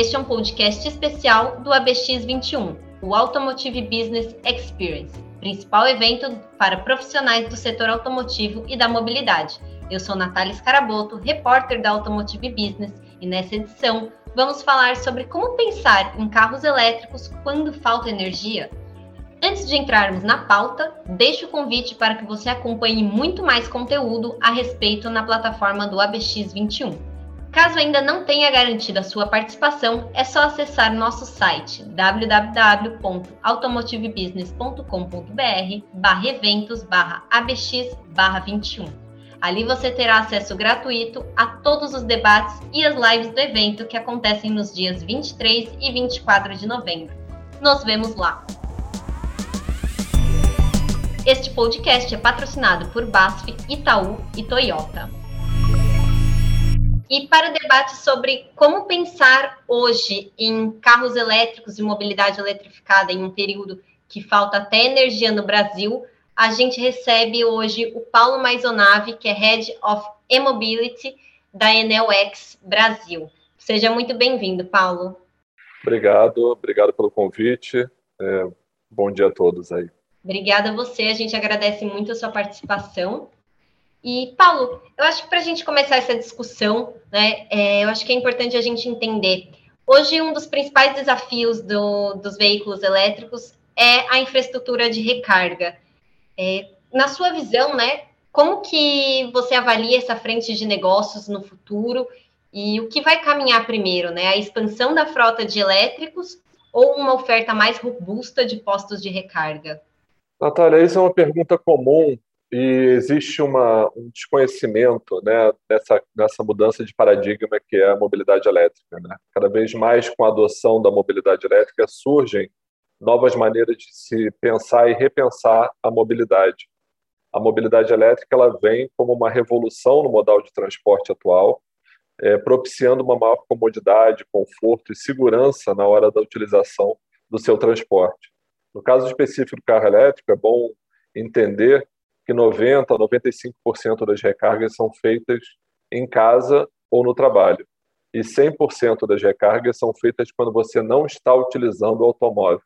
Este é um podcast especial do ABX21, o Automotive Business Experience, principal evento para profissionais do setor automotivo e da mobilidade. Eu sou Natália Scaraboto, repórter da Automotive Business, e nessa edição vamos falar sobre como pensar em carros elétricos quando falta energia. Antes de entrarmos na pauta, deixo o convite para que você acompanhe muito mais conteúdo a respeito na plataforma do ABX21. Caso ainda não tenha garantido a sua participação, é só acessar nosso site www.automotivebusiness.com.br barra eventos barra ABX barra 21. Ali você terá acesso gratuito a todos os debates e as lives do evento que acontecem nos dias 23 e 24 de novembro. Nos vemos lá! Este podcast é patrocinado por BASF, Itaú e Toyota. E para o debate sobre como pensar hoje em carros elétricos e mobilidade eletrificada em um período que falta até energia no Brasil, a gente recebe hoje o Paulo Maisonave, que é Head of E-Mobility da Enel X Brasil. Seja muito bem-vindo, Paulo. Obrigado, obrigado pelo convite. É, bom dia a todos aí. Obrigada a você, a gente agradece muito a sua participação. E, Paulo, eu acho que para a gente começar essa discussão, né, é, eu acho que é importante a gente entender. Hoje, um dos principais desafios do, dos veículos elétricos é a infraestrutura de recarga. É, na sua visão, né, como que você avalia essa frente de negócios no futuro e o que vai caminhar primeiro, né, a expansão da frota de elétricos ou uma oferta mais robusta de postos de recarga? Natália, isso é uma pergunta comum e existe uma, um desconhecimento né, dessa, dessa mudança de paradigma que é a mobilidade elétrica. Né? Cada vez mais, com a adoção da mobilidade elétrica, surgem novas maneiras de se pensar e repensar a mobilidade. A mobilidade elétrica ela vem como uma revolução no modal de transporte atual, é, propiciando uma maior comodidade, conforto e segurança na hora da utilização do seu transporte. No caso específico do carro elétrico, é bom entender que 90% a 95% das recargas são feitas em casa ou no trabalho. E 100% das recargas são feitas quando você não está utilizando o automóvel.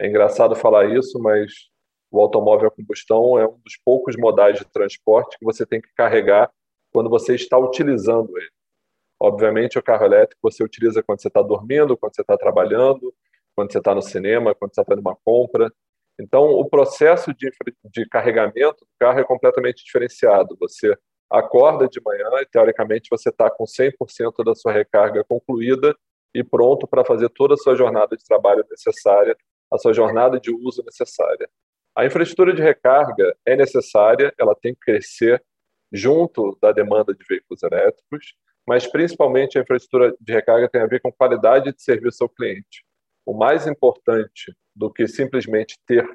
É engraçado falar isso, mas o automóvel a combustão é um dos poucos modais de transporte que você tem que carregar quando você está utilizando ele. Obviamente, o carro elétrico você utiliza quando você está dormindo, quando você está trabalhando, quando você está no cinema, quando você está fazendo uma compra. Então, o processo de, de carregamento do carro é completamente diferenciado. Você acorda de manhã e, teoricamente, você está com 100% da sua recarga concluída e pronto para fazer toda a sua jornada de trabalho necessária, a sua jornada de uso necessária. A infraestrutura de recarga é necessária, ela tem que crescer junto da demanda de veículos elétricos, mas principalmente a infraestrutura de recarga tem a ver com qualidade de serviço ao cliente. O mais importante do que simplesmente ter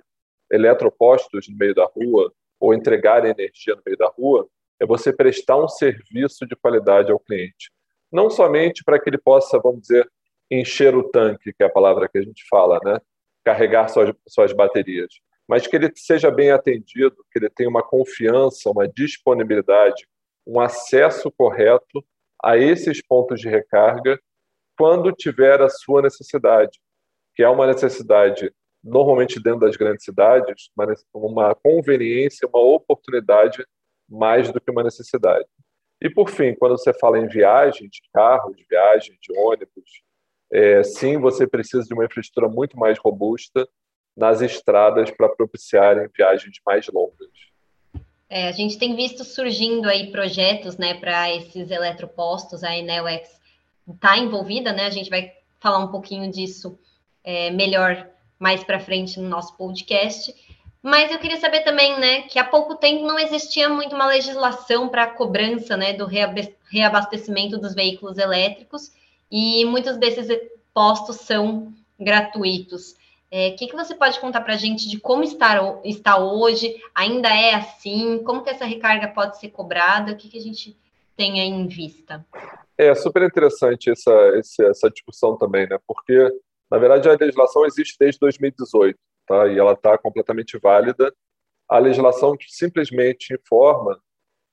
eletropostos no meio da rua ou entregar energia no meio da rua, é você prestar um serviço de qualidade ao cliente. Não somente para que ele possa, vamos dizer, encher o tanque, que é a palavra que a gente fala, né? carregar suas, suas baterias, mas que ele seja bem atendido, que ele tenha uma confiança, uma disponibilidade, um acesso correto a esses pontos de recarga quando tiver a sua necessidade que é uma necessidade normalmente dentro das grandes cidades, uma conveniência, uma oportunidade mais do que uma necessidade. E por fim, quando você fala em viagem de carro, de viagem de ônibus, é, sim, você precisa de uma infraestrutura muito mais robusta nas estradas para propiciarem viagens mais longas. É, a gente tem visto surgindo aí projetos, né, para esses eletropostos. A Enewex está envolvida, né? A gente vai falar um pouquinho disso é, melhor mais para frente no nosso podcast. Mas eu queria saber também, né, que há pouco tempo não existia muito uma legislação para a cobrança, né, do reabastecimento dos veículos elétricos e muitos desses postos são gratuitos. O é, que, que você pode contar para a gente de como está, está hoje? Ainda é assim? Como que essa recarga pode ser cobrada? O que, que a gente tem aí em vista? É super interessante essa, essa discussão também, né? Porque na verdade, a legislação existe desde 2018, tá? E ela está completamente válida. A legislação simplesmente informa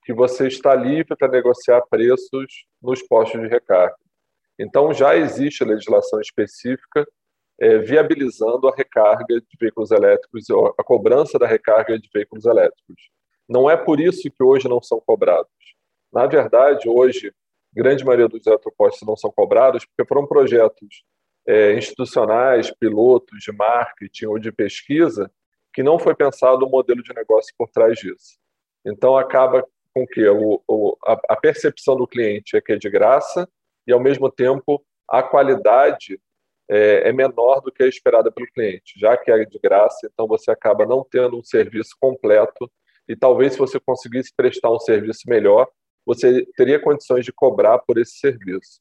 que você está livre para negociar preços nos postos de recarga. Então, já existe legislação específica é, viabilizando a recarga de veículos elétricos, a cobrança da recarga de veículos elétricos. Não é por isso que hoje não são cobrados. Na verdade, hoje, grande maioria dos eletropostos não são cobrados porque foram projetos é, institucionais, pilotos de marketing ou de pesquisa, que não foi pensado um modelo de negócio por trás disso. Então, acaba com que o, o, a, a percepção do cliente é que é de graça e, ao mesmo tempo, a qualidade é, é, menor do que a esperada pelo cliente. Já que é de graça, então você acaba não tendo um serviço completo e talvez se você conseguisse prestar um serviço melhor, você teria condições de cobrar por esse serviço.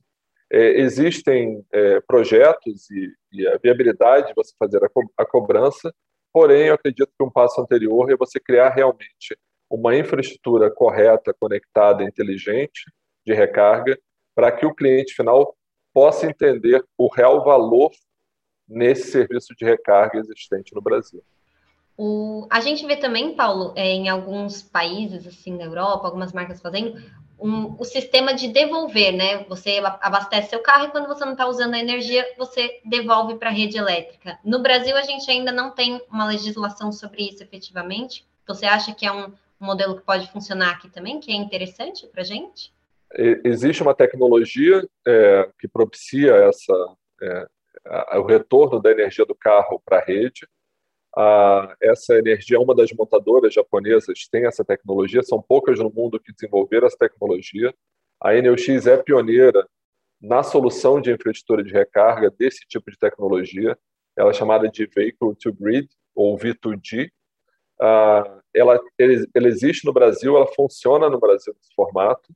É, existem é, projetos e, e, a viabilidade de você fazer a, co a cobrança, porém, eu acredito que um passo anterior é você criar realmente uma infraestrutura correta, conectada, inteligente de recarga, para que o cliente final possa entender o real valor nesse serviço de recarga existente no Brasil. O, a gente vê também, Paulo, é, em alguns países, assim, na Europa, algumas marcas fazendo, um, o sistema de devolver, né? Você abastece seu carro e quando você não está usando a energia, você devolve para a rede elétrica. No Brasil, a gente ainda não tem uma legislação sobre isso efetivamente. Você acha que é um modelo que pode funcionar aqui também, que é interessante para a gente? Existe uma tecnologia é, que propicia essa, é, a, o retorno da energia do carro para a rede. A, essa energia, uma das montadoras japonesas tem essa tecnologia, são poucas no mundo que desenvolveram essa tecnologia. A NeuX é pioneira na solução de infraestrutura de recarga desse tipo de tecnologia. Ela é chamada de Vehicle to Grid, ou V2G. Ah, ela, ela existe no Brasil, ela funciona no Brasil nesse formato.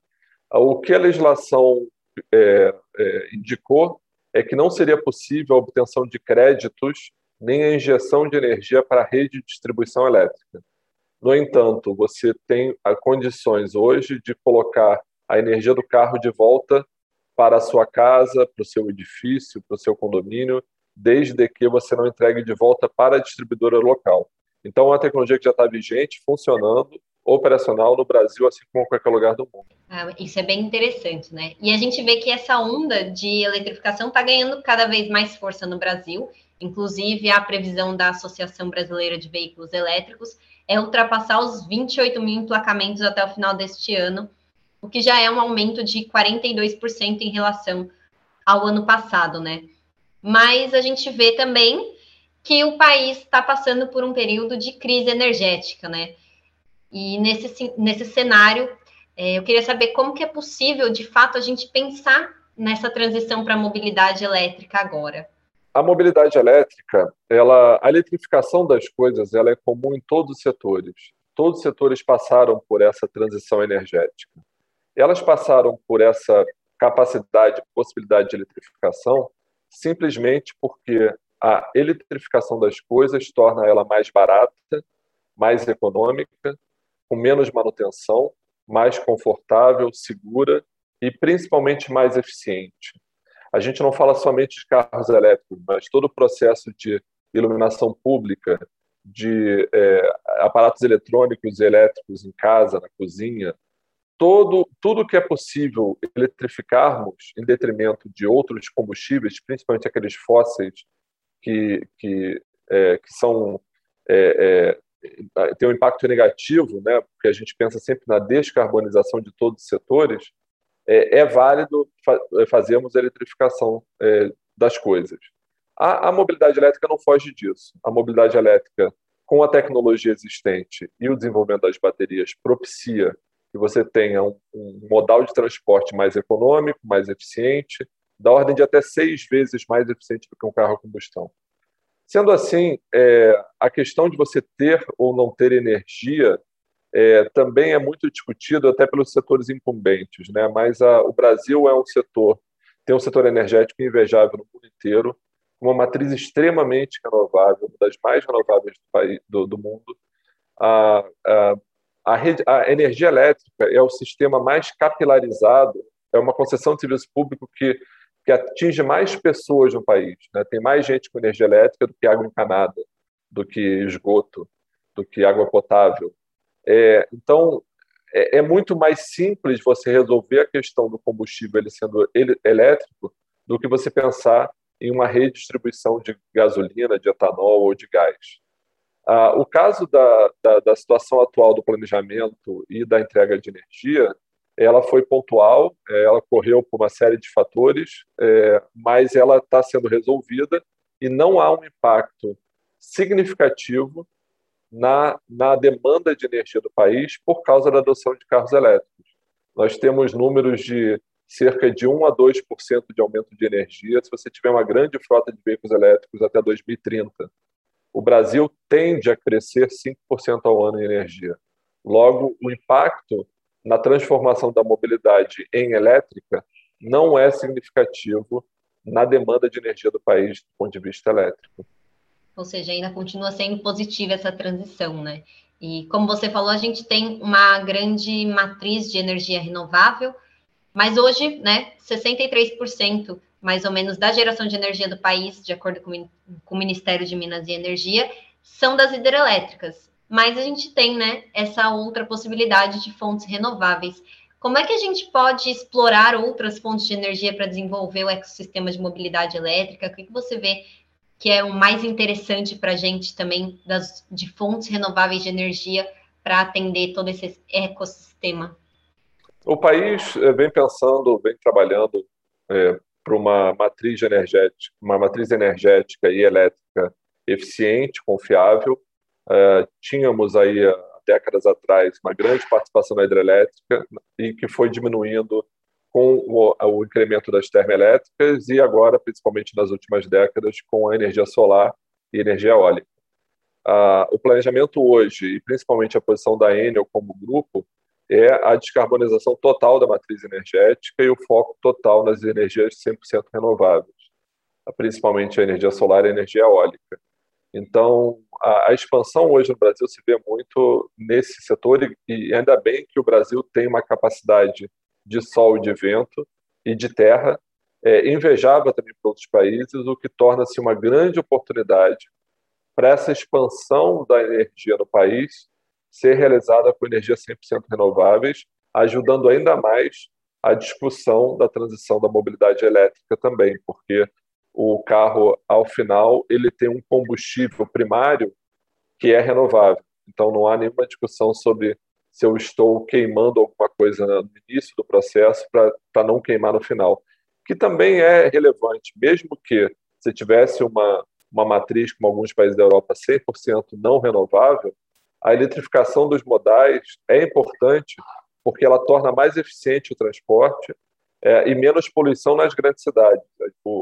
O que a legislação é, é, indicou é que não seria possível a obtenção de créditos nem a injeção de energia para a rede de distribuição elétrica. No entanto, você tem condições hoje de colocar a energia do carro de volta para a sua casa, para o seu edifício, para o seu condomínio, desde que você não entregue de volta para a distribuidora local. Então, é uma tecnologia que já está vigente, funcionando, operacional no Brasil, assim como em qualquer lugar do mundo. Ah, isso é bem interessante, né? E a gente vê que essa onda de eletrificação está ganhando cada vez mais força no Brasil. Inclusive, a previsão da Associação Brasileira de Veículos Elétricos é ultrapassar os 28 mil emplacamentos até o final deste ano, o que já é um aumento de 42% em relação ao ano passado, né? Mas a gente vê também que o país está passando por um período de crise energética, né? E nesse, nesse cenário, é, eu queria saber como que é possível, de fato, a gente pensar nessa transição para a mobilidade elétrica agora a mobilidade elétrica, ela, a eletrificação das coisas, ela é comum em todos os setores. Todos os setores passaram por essa transição energética. Elas passaram por essa capacidade, possibilidade de eletrificação, simplesmente porque a eletrificação das coisas torna ela mais barata, mais econômica, com menos manutenção, mais confortável, segura e principalmente mais eficiente a gente não fala somente de carros elétricos, mas todo o processo de iluminação pública, de é, aparatos eletrônicos e elétricos em casa, na cozinha, todo tudo que é possível eletrificarmos em detrimento de outros combustíveis, principalmente aqueles fósseis que que, é, que são é, é tem um impacto negativo, né? Porque a gente pensa sempre na descarbonização de todos os setores é, é válido fa fazermos a eletrificação é, das coisas. A, a, mobilidade elétrica não foge disso. A mobilidade elétrica, com a tecnologia existente e o desenvolvimento das baterias, propicia que você tenha um, um modal de transporte mais econômico, mais eficiente, da ordem de até seis vezes mais eficiente do que um carro a combustão. Sendo assim, é, a questão de você ter ou não ter energia é, também é muito discutido até pelos setores incumbentes, né? Mas a, o Brasil é um setor, tem um setor energético invejável no mundo inteiro, uma matriz extremamente renovável, uma das mais renováveis do, país, do, do mundo. A, a, a, rede, a energia elétrica é o sistema mais capilarizado, é uma concessão de serviço público que, que atinge mais pessoas no país. Né? Tem mais gente com energia elétrica do que água encanada, do que esgoto, do que água potável. É, então, é, é, muito mais simples você resolver a questão do combustível ele sendo ele, elétrico do que você pensar em uma redistribuição de gasolina, de etanol ou de gás. Ah, o caso da, da, da, situação atual do planejamento e da entrega de energia, ela foi pontual, é, ela correu por uma série de fatores, é, mas ela está sendo resolvida e não há um impacto significativo na, na demanda de energia do país por causa da adoção de carros elétricos. Nós temos números de cerca de 1 a 2% de aumento de energia se você tiver uma grande frota de veículos elétricos até 2030. O Brasil tende a crescer 5% ao ano em energia. Logo, o impacto na transformação da mobilidade em elétrica não é significativo na demanda de energia do país do ponto de vista elétrico. Ou seja, ainda continua sendo positiva essa transição, né? E como você falou, a gente tem uma grande matriz de energia renovável, mas hoje, né, 63% mais ou menos da geração de energia do país, de acordo com, o Ministério de Minas e Energia, são das hidrelétricas. Mas a gente tem, né, essa outra possibilidade de fontes renováveis. Como é que a gente pode explorar outras fontes de energia para desenvolver o ecossistema de mobilidade elétrica? O que, que você vê que é o mais interessante para a gente também das, de fontes renováveis de energia para atender todo esse ecossistema? O país eh, vem pensando, vem trabalhando é, para uma matriz energética, uma matriz energética e elétrica eficiente, confiável. É, tínhamos aí décadas atrás uma grande participação na hidrelétrica e que foi diminuindo com o, o incremento das termoelétricas e agora, principalmente nas últimas décadas, com a energia solar e energia eólica. Ah, o planejamento hoje, e principalmente a posição da Enel como grupo, é a descarbonização total da matriz energética e o foco total nas energias 100% renováveis, principalmente a energia solar e a energia eólica. Então, a, a, expansão hoje no Brasil se vê muito nesse setor e, e ainda bem que o Brasil tem uma capacidade de sol e de vento e de terra é, invejável também para outros países, o que torna-se uma grande oportunidade para essa expansão da energia no país ser realizada com energia 100% renováveis, ajudando ainda mais a discussão da transição da mobilidade elétrica também, porque o carro, ao final, ele tem um combustível primário que é renovável. Então, não há nenhuma discussão sobre se eu estou queimando alguma coisa no início do processo para não queimar no final, que também é relevante, mesmo que se tivesse uma, uma matriz, como alguns países da Europa, 100% não renovável, a eletrificação dos modais é importante porque ela torna mais eficiente o transporte é, e menos poluição nas grandes cidades.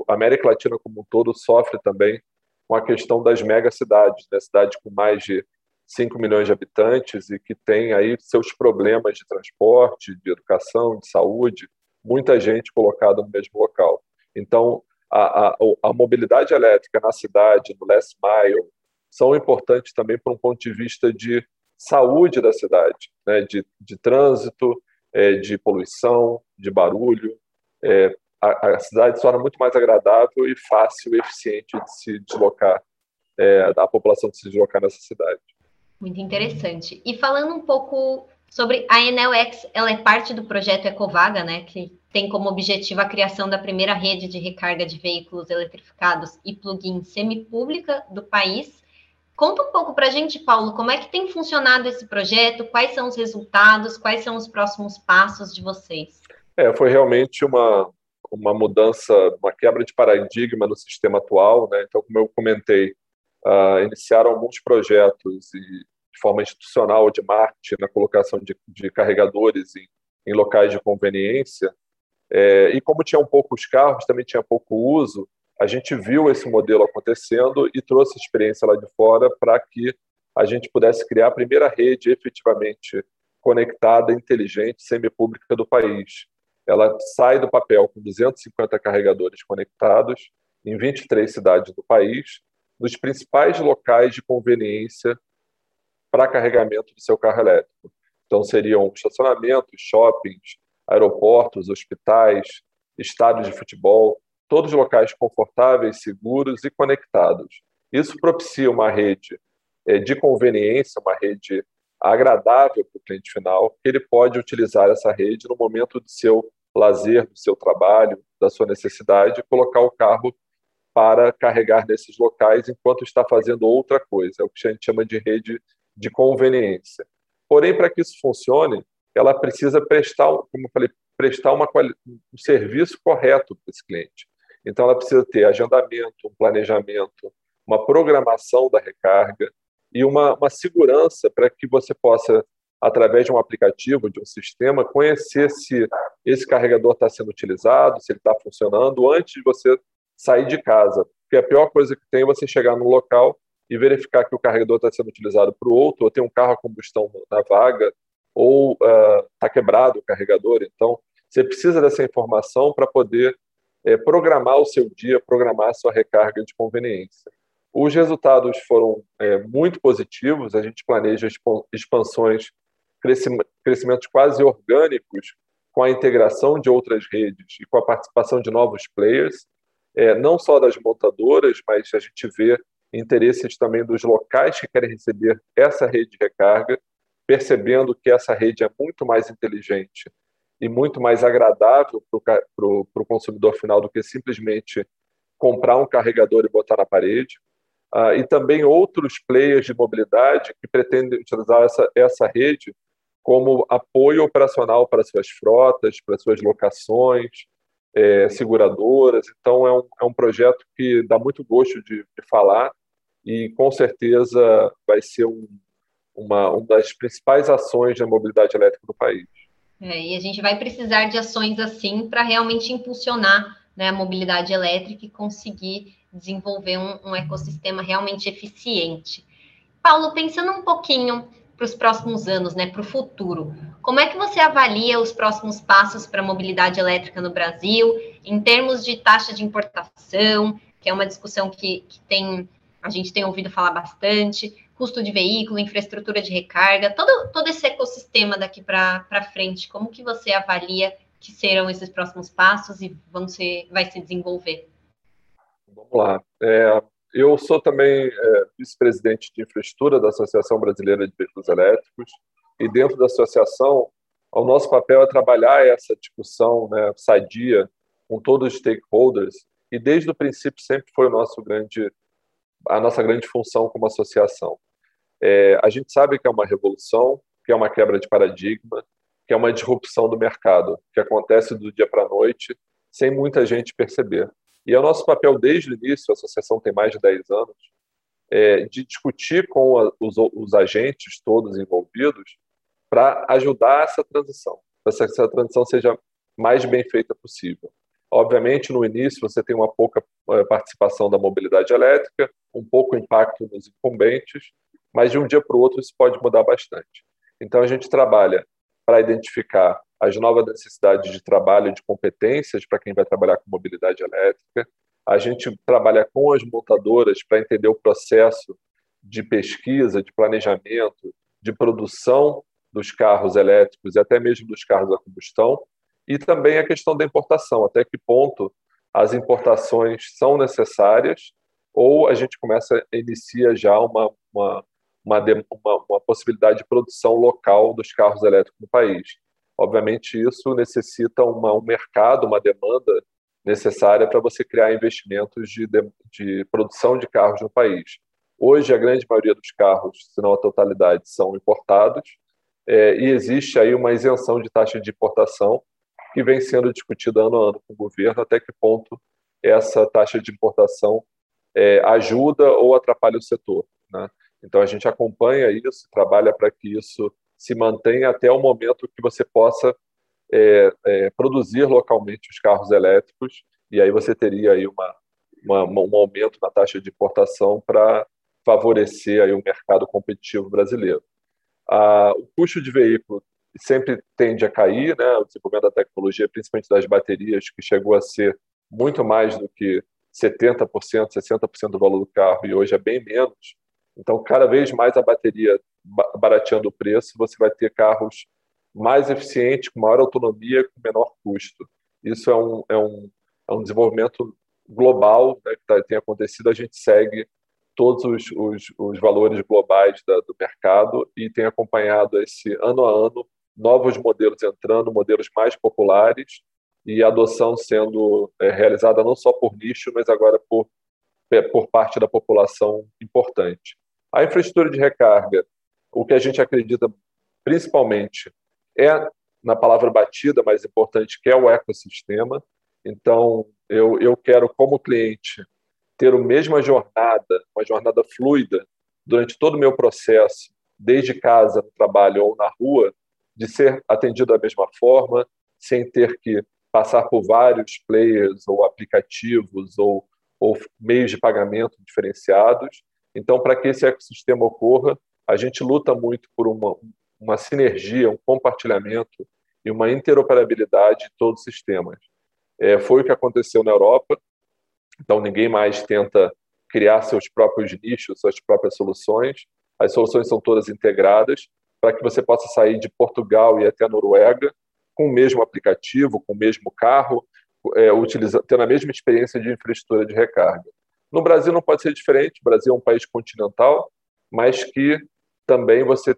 A América Latina como um todo sofre também com a questão das megacidades, né? cidades com mais de 5 milhões de habitantes e que tem aí seus problemas de transporte, de educação, de saúde, muita gente colocada no mesmo local. Então, a, a, a mobilidade elétrica na cidade, no last mile, são importantes também para um ponto de vista de saúde da cidade, né? de, de trânsito, é, de poluição, de barulho. É, a, a, cidade se torna muito mais agradável e fácil e eficiente de se deslocar, é, a população de se deslocar nessa cidade. Muito interessante. E falando um pouco sobre a Enelx, ela é parte do projeto Ecovaga, né, que tem como objetivo a criação da primeira rede de recarga de veículos eletrificados e plug-in semipública do país. Conta um pouco para a gente, Paulo, como é que tem funcionado esse projeto, quais são os resultados, quais são os próximos passos de vocês? É, foi realmente uma, uma mudança, uma quebra de paradigma no sistema atual, né? Então, como eu comentei, uh, iniciaram alguns projetos e, de forma institucional de marketing na colocação de, de carregadores em, em, locais de conveniência. É, e como tinham poucos carros, também tinha pouco uso, a gente viu esse modelo acontecendo e trouxe experiência lá de fora para que a gente pudesse criar a primeira rede efetivamente conectada, inteligente, semipública do país. Ela sai do papel com 250 carregadores conectados em 23 cidades do país nos principais locais de conveniência para carregamento do seu carro elétrico. Então, seriam estacionamentos, shoppings, aeroportos, hospitais, estádios de futebol, todos locais confortáveis, seguros e conectados. Isso propicia uma rede é, de conveniência, uma rede agradável para o cliente final, que ele pode utilizar essa rede no momento de seu lazer do seu trabalho, da sua necessidade, colocar o carro para carregar nesses locais enquanto está fazendo outra coisa. É o que a gente chama de rede de conveniência. Porém, para que isso funcione, ela precisa prestar, como eu falei, prestar uma, um serviço correto para esse cliente. Então, ela precisa ter agendamento, um planejamento, uma programação da recarga e uma, uma segurança para que você possa, através de um aplicativo, de um sistema, conhecer se esse carregador está sendo utilizado, se ele está funcionando, antes de você sair de casa. Porque a pior coisa que tem é você chegar no local e verificar que o carregador está sendo utilizado para o outro, ou tem um carro a combustão na vaga, ou está uh, quebrado o carregador. Então, você precisa dessa informação para poder é, programar o seu dia, programar a sua recarga de conveniência. Os resultados foram é, muito positivos, a gente planeja expansões, crescimentos quase orgânicos com a integração de outras redes e com a participação de novos players, é, não só das montadoras, mas a gente vê interesses também dos locais que querem receber essa rede de recarga, percebendo que essa rede é muito mais inteligente e muito mais agradável para o consumidor final do que simplesmente comprar um carregador e botar na parede. Uh, e também outros players de mobilidade que pretendem utilizar essa, essa rede como apoio operacional para suas frotas, para suas locações, é, seguradoras. Então, é um, é um projeto que dá muito gosto de, de falar e, com certeza, vai ser um, uma, uma das principais ações da mobilidade elétrica no país. É, e a gente vai precisar de ações assim para realmente impulsionar né, a mobilidade elétrica e conseguir desenvolver um, um ecossistema realmente eficiente. Paulo, pensando um pouquinho para os próximos anos, né, para o futuro, como é que você avalia os próximos passos para a mobilidade elétrica no Brasil, em termos de taxa de importação, que é uma discussão que, que tem, a gente tem ouvido falar bastante, custo de veículo, infraestrutura de recarga, todo, todo esse ecossistema daqui para frente, como que você avalia que serão esses próximos passos e vão ser, vai se desenvolver? Vamos lá. É, eu sou também é, vice-presidente de infraestrutura da Associação Brasileira de Veículos Elétricos e dentro da associação, o nosso papel é trabalhar essa discussão né, sadia com todos os stakeholders e desde o princípio sempre foi o nosso grande a nossa grande função como associação. É, a gente sabe que é uma revolução, que é uma quebra de paradigma, que é uma disrupção do mercado, que acontece do dia para a noite, sem muita gente perceber. E é o nosso papel desde o início, a associação tem mais de 10 anos, é, de discutir com a, os, os, agentes todos envolvidos para ajudar essa transição, para que essa transição seja mais bem feita possível. Obviamente, no início, você tem uma pouca é, participação da mobilidade elétrica, um pouco impacto nos incumbentes, mas de um dia para o outro isso pode mudar bastante. Então a gente trabalha para identificar as novas necessidades de trabalho, de competências para quem vai trabalhar com mobilidade elétrica. A gente trabalha com as montadoras para entender o processo de pesquisa, de planejamento, de produção dos carros elétricos e até mesmo dos carros a combustão, e também a questão da importação, até que ponto as importações são necessárias ou a gente começa inicia já uma, uma uma, uma, uma possibilidade de produção local dos carros elétricos no país. Obviamente, isso necessita uma, um mercado, uma demanda necessária para você criar investimentos de, de, de, produção de carros no país. Hoje, a grande maioria dos carros, se não a totalidade, são importados, é, e existe aí uma isenção de taxa de importação que vem sendo discutida ano a ano com o governo, até que ponto essa taxa de importação é, ajuda ou atrapalha o setor. Né? Então a gente acompanha isso, trabalha para que isso se mantenha até o momento que você possa é, é, produzir localmente os carros elétricos e aí você teria aí uma, uma um aumento na taxa de importação para favorecer aí o mercado competitivo brasileiro. Ah, o custo de veículo sempre tende a cair, né? O desenvolvimento da tecnologia, principalmente das baterias, que chegou a ser muito mais do que 70%, 60% do valor do carro e hoje é bem menos. Então, cada vez mais a bateria barateando o preço, você vai ter carros mais eficientes, com maior autonomia, com menor custo. Isso é um, é um, é um desenvolvimento global né, que tá, tem acontecido. A gente segue todos os, os, os valores globais da, do mercado e tem acompanhado esse ano a ano novos modelos entrando, modelos mais populares e a adoção sendo é, realizada não só por nicho, mas agora por, é, por parte da população importante. A infraestrutura de recarga, o que a gente acredita principalmente é na palavra batida mais importante, que é o ecossistema. Então, eu, eu quero, como cliente, ter a mesma jornada, uma jornada fluida, durante todo o meu processo, desde casa, no trabalho ou na rua, de ser atendido da mesma forma, sem ter que passar por vários players ou aplicativos ou, ou meios de pagamento diferenciados. Então, para que esse ecossistema ocorra, a gente luta muito por uma, uma sinergia, um compartilhamento e uma interoperabilidade de todos os sistemas. É, foi o que aconteceu na Europa, então ninguém mais tenta criar seus próprios nichos, suas próprias soluções. As soluções são todas integradas para que você possa sair de Portugal e até a Noruega com o mesmo aplicativo, com o mesmo carro, é, tendo a mesma experiência de infraestrutura de recarga. No Brasil não pode ser diferente, o Brasil é um país continental, mas que também você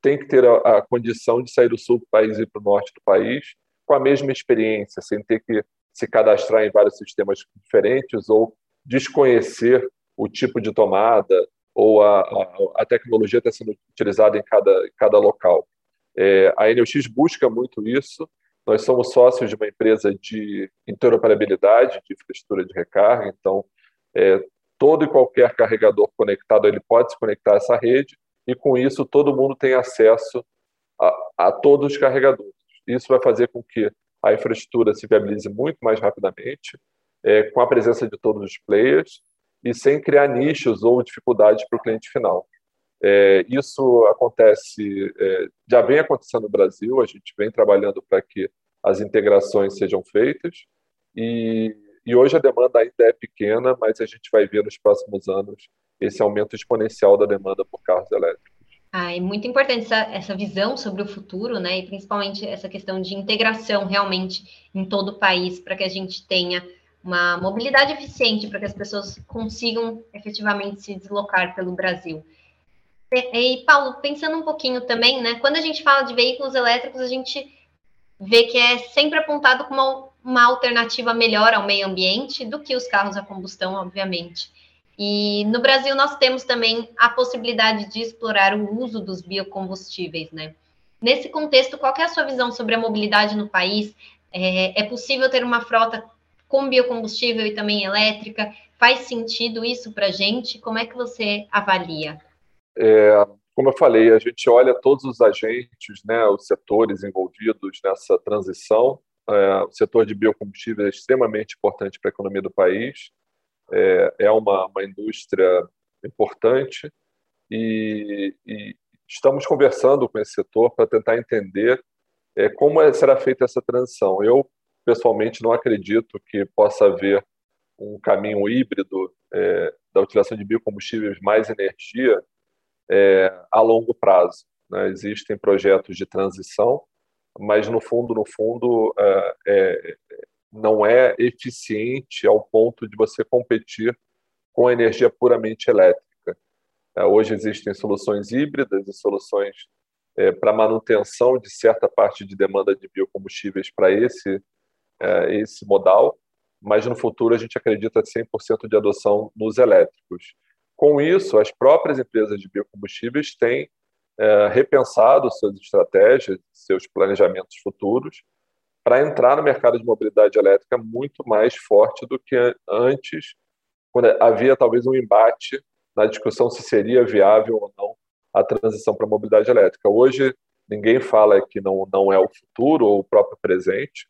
tem que ter a, a condição de sair do sul do país e para o norte do país com a mesma experiência, sem ter que se cadastrar em vários sistemas diferentes ou desconhecer o tipo de tomada ou a, a, a tecnologia está sendo utilizada em cada, em cada local. É, a NX busca muito isso. Nós somos sócios de uma empresa de interoperabilidade de infraestrutura de recarga, então é, todo e qualquer carregador conectado ele pode se conectar a essa rede e com isso todo mundo tem acesso a, a todos os carregadores. Isso vai fazer com que a infraestrutura se viabilize muito mais rapidamente, é, com a presença de todos os players e sem criar nichos ou dificuldades para o cliente final. É, isso acontece, é, já vem acontecendo no Brasil, a gente vem trabalhando para que as integrações sejam feitas e, e hoje a demanda ainda é pequena, mas a gente vai ver nos próximos anos esse aumento exponencial da demanda por carros elétricos. Ah, é muito importante essa, essa visão sobre o futuro, né? E principalmente essa questão de integração realmente em todo o país, para que a gente tenha uma mobilidade eficiente, para que as pessoas consigam efetivamente se deslocar pelo Brasil. E, Paulo, pensando um pouquinho também, né? Quando a gente fala de veículos elétricos, a gente vê que é sempre apontado como uma, uma alternativa melhor ao meio ambiente do que os carros a combustão, obviamente. E no Brasil nós temos também a possibilidade de explorar o uso dos biocombustíveis, né? Nesse contexto, qual é a sua visão sobre a mobilidade no país? É, é possível ter uma frota com biocombustível e também elétrica? Faz sentido isso para a gente? Como é que você avalia? É, como eu falei, a gente olha todos os agentes, né, os setores envolvidos nessa transição. É, o setor de biocombustível é extremamente importante para a economia do país. É, é uma, uma indústria importante e, e, estamos conversando com esse setor para tentar entender é, como é, será feita essa transição. Eu, pessoalmente, não acredito que possa haver um caminho híbrido é, da utilização de biocombustíveis mais energia é, a longo prazo. Né? Existem projetos de transição, mas no fundo, no fundo, é, é, não é eficiente ao ponto de você competir com energia puramente elétrica. É, hoje existem soluções híbridas e soluções é, para manutenção de certa parte de demanda de biocombustíveis para esse é, esse modal, mas no futuro a gente acredita 100% de adoção nos elétricos. Com isso, as próprias empresas de biocombustíveis têm é, repensado suas estratégias, seus planejamentos futuros, para entrar no mercado de mobilidade elétrica muito mais forte do que antes, quando havia talvez um embate na discussão se seria viável ou não a transição para a mobilidade elétrica. Hoje, ninguém fala que não, não é o futuro ou o próprio presente,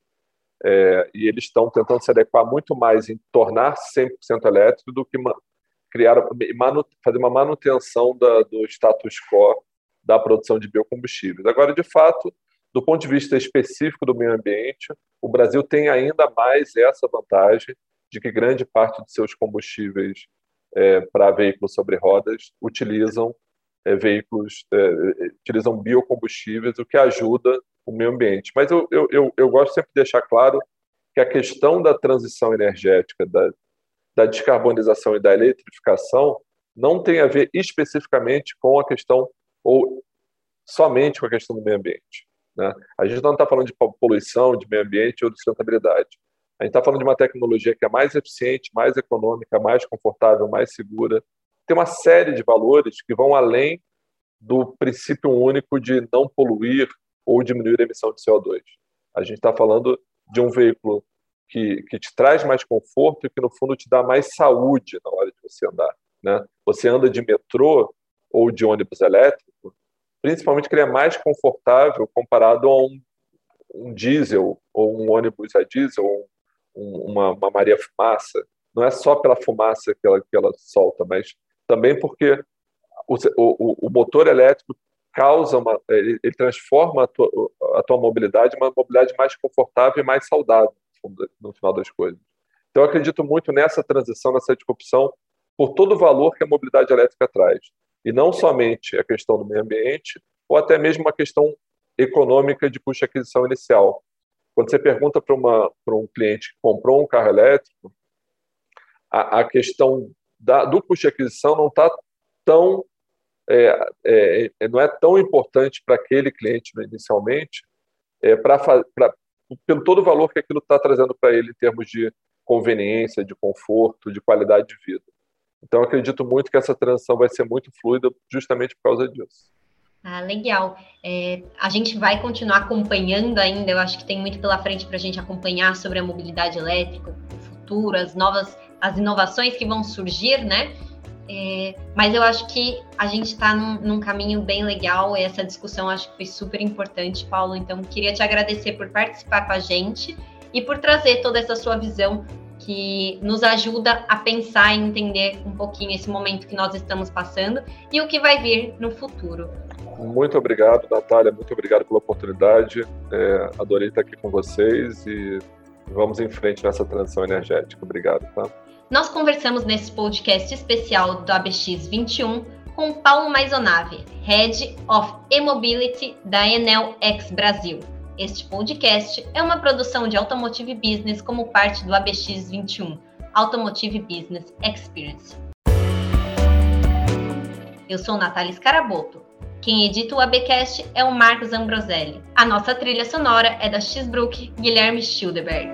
é, e eles estão tentando se adequar muito mais em tornar 100% elétrico do que criar, fazer uma manutenção da, do status quo da produção de biocombustíveis. Agora, de fato, do ponto de vista específico do meio ambiente, o Brasil tem ainda mais essa vantagem de que grande parte de seus combustíveis é, para veículos sobre rodas utilizam é, veículos, é, é, utilizam biocombustíveis, o que ajuda o meio ambiente. Mas eu, eu, eu, eu gosto sempre de deixar claro que a questão da transição energética, da, da descarbonização e da eletrificação não tem a ver especificamente com a questão ou somente com a questão do meio ambiente. Né? A gente não está falando de poluição, de meio ambiente ou de sustentabilidade. A gente está falando de uma tecnologia que é mais eficiente, mais econômica, mais confortável, mais segura. Tem uma série de valores que vão além do princípio único de não poluir ou diminuir a emissão de CO2. A gente está falando de um veículo que, que te traz mais conforto e que, no fundo, te dá mais saúde na hora de você andar. Né? Você anda de metrô ou de ônibus elétrico, principalmente que ele é mais confortável comparado a um, um diesel ou um ônibus a diesel ou um, uma, uma Maria Fumaça. Não é só pela fumaça que ela, que ela solta, mas também porque o, o, o motor elétrico causa uma, ele, ele transforma a tua, a tua mobilidade uma mobilidade mais confortável e mais saudável no final das coisas. Então, eu acredito muito nessa transição, nessa disrupção, por todo o valor que a mobilidade elétrica traz. E não somente a questão do meio ambiente, ou até mesmo uma questão econômica de custo de aquisição inicial. Quando você pergunta para, uma, para um cliente que comprou um carro elétrico, a, a questão da, do custo de aquisição não está tão é, é, é, não é tão importante para aquele cliente inicialmente, é, pra, pra, pelo todo o valor que aquilo está trazendo para ele em termos de conveniência, de conforto, de qualidade de vida. Então, acredito muito que essa transição vai ser muito fluida justamente por causa disso. Ah, legal. É, a gente vai continuar acompanhando ainda, eu acho que tem muito pela frente para a gente acompanhar sobre a mobilidade elétrica, o futuro, as novas, as inovações que vão surgir, né? É, mas eu acho que a gente está num, num, caminho bem legal e essa discussão acho que foi super importante, Paulo. Então, queria te agradecer por participar com a gente e por trazer toda essa sua visão que nos ajuda a pensar e entender um pouquinho esse momento que nós estamos passando e o que vai vir no futuro. Muito obrigado, Natália. Muito obrigado pela oportunidade. É, adorei estar aqui com vocês e vamos em frente nessa transição energética. Obrigado, tá? Nós conversamos nesse podcast especial do ABX 21 com Paulo Maisonave, Head of E-Mobility da Enel X Brasil. Este podcast é uma produção de Automotive Business como parte do ABX 21, Automotive Business Experience. Eu sou Natália Scaraboto. Quem edita o ABcast é o Marcos Ambroselli. A nossa trilha sonora é da X-Brook Guilherme Schildeberg.